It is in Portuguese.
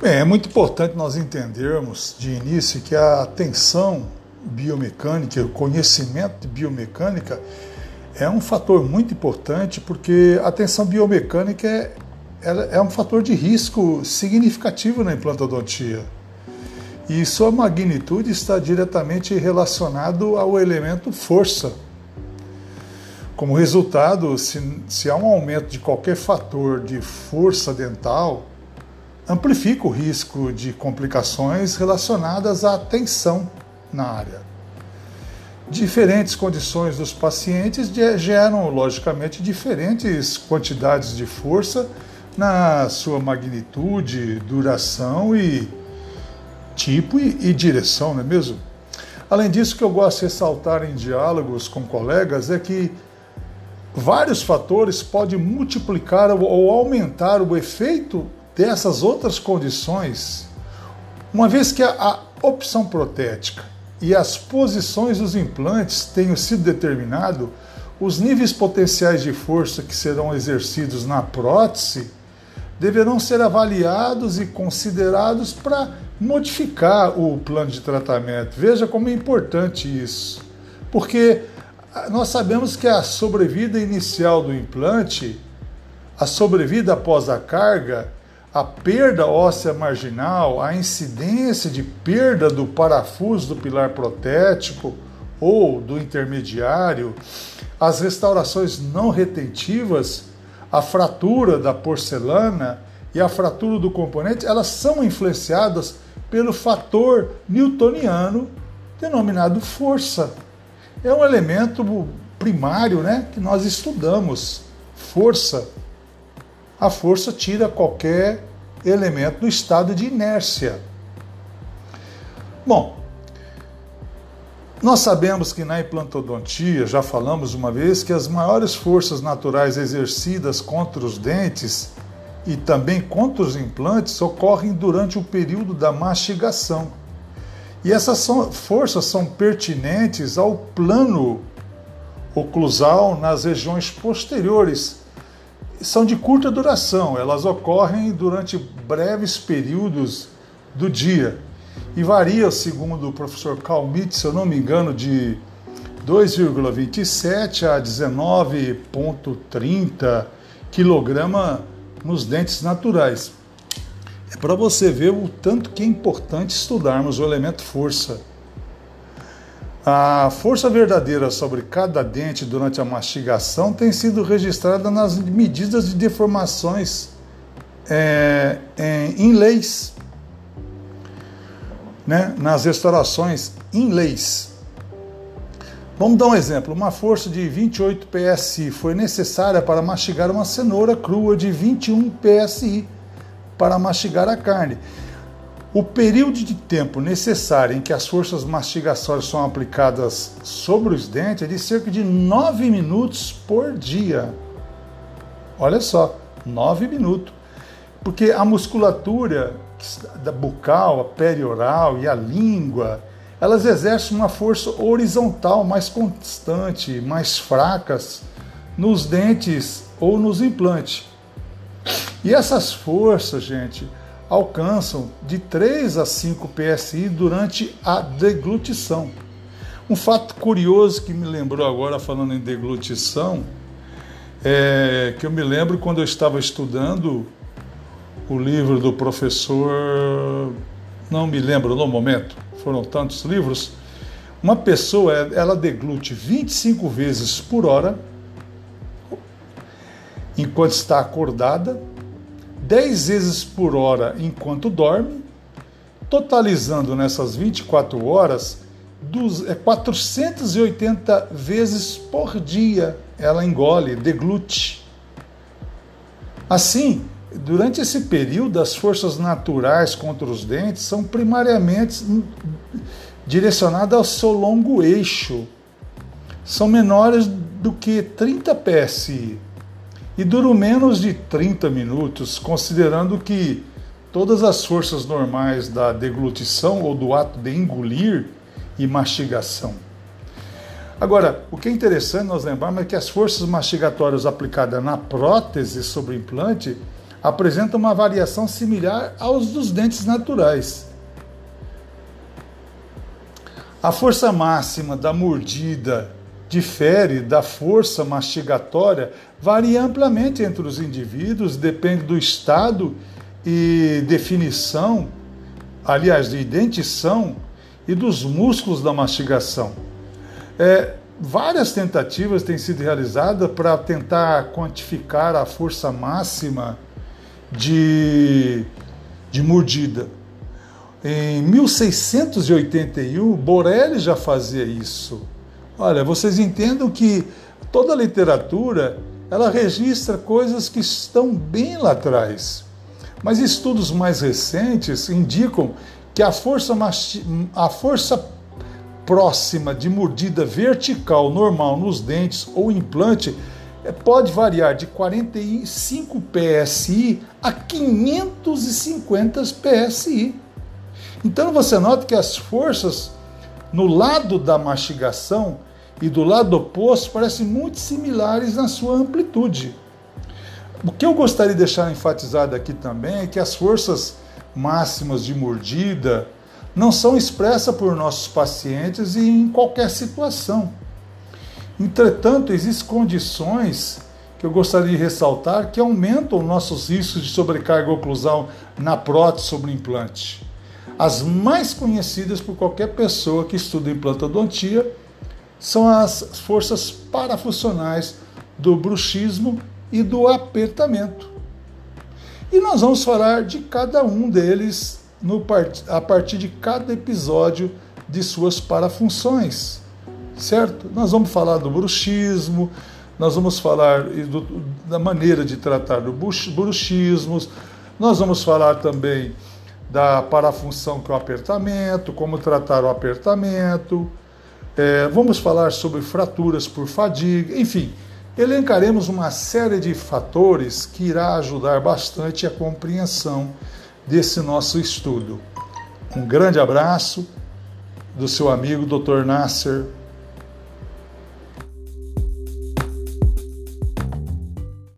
Bem, é muito importante nós entendermos de início que a atenção biomecânica, o conhecimento de biomecânica é um fator muito importante porque a atenção biomecânica é, é um fator de risco significativo na implantodontia. E sua magnitude está diretamente relacionado ao elemento força. Como resultado, se, se há um aumento de qualquer fator de força dental, amplifica o risco de complicações relacionadas à tensão na área. Diferentes condições dos pacientes geram, logicamente, diferentes quantidades de força na sua magnitude, duração e tipo e, e direção, não é mesmo? Além disso, o que eu gosto de ressaltar em diálogos com colegas é que vários fatores podem multiplicar ou aumentar o efeito dessas outras condições, uma vez que a, opção protética e as posições dos implantes tenham sido determinado, os níveis potenciais de força que serão exercidos na prótese deverão ser avaliados e considerados para modificar o plano de tratamento. Veja como é importante isso, porque nós sabemos que a sobrevida inicial do implante, a sobrevida após a carga, a perda óssea marginal, a incidência de perda do parafuso do pilar protético ou do intermediário, as restaurações não retentivas, a fratura da porcelana e a fratura do componente, elas são influenciadas pelo fator newtoniano denominado força. É um elemento primário né, que nós estudamos. Força. A força tira qualquer elemento do estado de inércia. Bom, nós sabemos que na implantodontia, já falamos uma vez, que as maiores forças naturais exercidas contra os dentes e também contra os implantes ocorrem durante o período da mastigação. E essas são, forças são pertinentes ao plano oclusal nas regiões posteriores. São de curta duração, elas ocorrem durante breves períodos do dia e varia, segundo o professor Calmit, se eu não me engano, de 2,27 a 19,30 quilograma nos dentes naturais. É para você ver o tanto que é importante estudarmos o elemento força. A força verdadeira sobre cada dente durante a mastigação tem sido registrada nas medidas de deformações é, em leis, né, nas restaurações em leis. Vamos dar um exemplo. Uma força de 28 PSI foi necessária para mastigar uma cenoura crua de 21 PSI para mastigar a carne. O período de tempo necessário em que as forças mastigatórias são aplicadas sobre os dentes é de cerca de 9 minutos por dia. Olha só, 9 minutos. Porque a musculatura da bucal, a perioral e a língua elas exercem uma força horizontal mais constante, mais fracas nos dentes ou nos implantes. E essas forças, gente, alcançam de 3 a 5 PSI durante a deglutição. Um fato curioso que me lembrou agora falando em deglutição é que eu me lembro quando eu estava estudando o livro do professor, não me lembro no momento, foram tantos livros, uma pessoa ela deglute 25 vezes por hora enquanto está acordada, 10 vezes por hora enquanto dorme, totalizando nessas 24 horas 480 é vezes por dia ela engole, deglute. Assim, Durante esse período, as forças naturais contra os dentes são primariamente direcionadas ao seu longo eixo. São menores do que 30 PSI e duram menos de 30 minutos, considerando que todas as forças normais da deglutição ou do ato de engolir e mastigação. Agora, o que é interessante nós lembrarmos é que as forças mastigatórias aplicadas na prótese sobre o implante apresenta uma variação similar aos dos dentes naturais. A força máxima da mordida difere da força mastigatória, varia amplamente entre os indivíduos, depende do estado e definição, aliás, de dentição e dos músculos da mastigação. É, várias tentativas têm sido realizadas para tentar quantificar a força máxima de, de mordida. Em 1681, Borelli já fazia isso. Olha, vocês entendam que toda a literatura ela registra coisas que estão bem lá atrás. Mas estudos mais recentes indicam que a força, a força próxima de mordida vertical normal nos dentes ou implante eh, pode variar de 45 psi a 550 psi. Então você nota que as forças no lado da mastigação e do lado oposto parecem muito similares na sua amplitude. O que eu gostaria de deixar enfatizado aqui também é que as forças máximas de mordida não são expressas por nossos pacientes e em qualquer situação. Entretanto, existem condições que eu gostaria de ressaltar que aumentam nossos riscos de sobrecarga oclusal na prótese sobre implante. As mais conhecidas por qualquer pessoa que estuda implantodontia são as forças parafuncionais do bruxismo e do apertamento. E nós vamos falar de cada um deles no, a partir de cada episódio de suas parafunções, certo? Nós vamos falar do bruxismo, nós vamos falar do, da maneira de tratar do bruxismo, nós vamos falar também da parafunção é o apertamento, como tratar o apertamento, é, vamos falar sobre fraturas por fadiga, enfim, elencaremos uma série de fatores que irá ajudar bastante a compreensão desse nosso estudo. Um grande abraço do seu amigo Dr. Nasser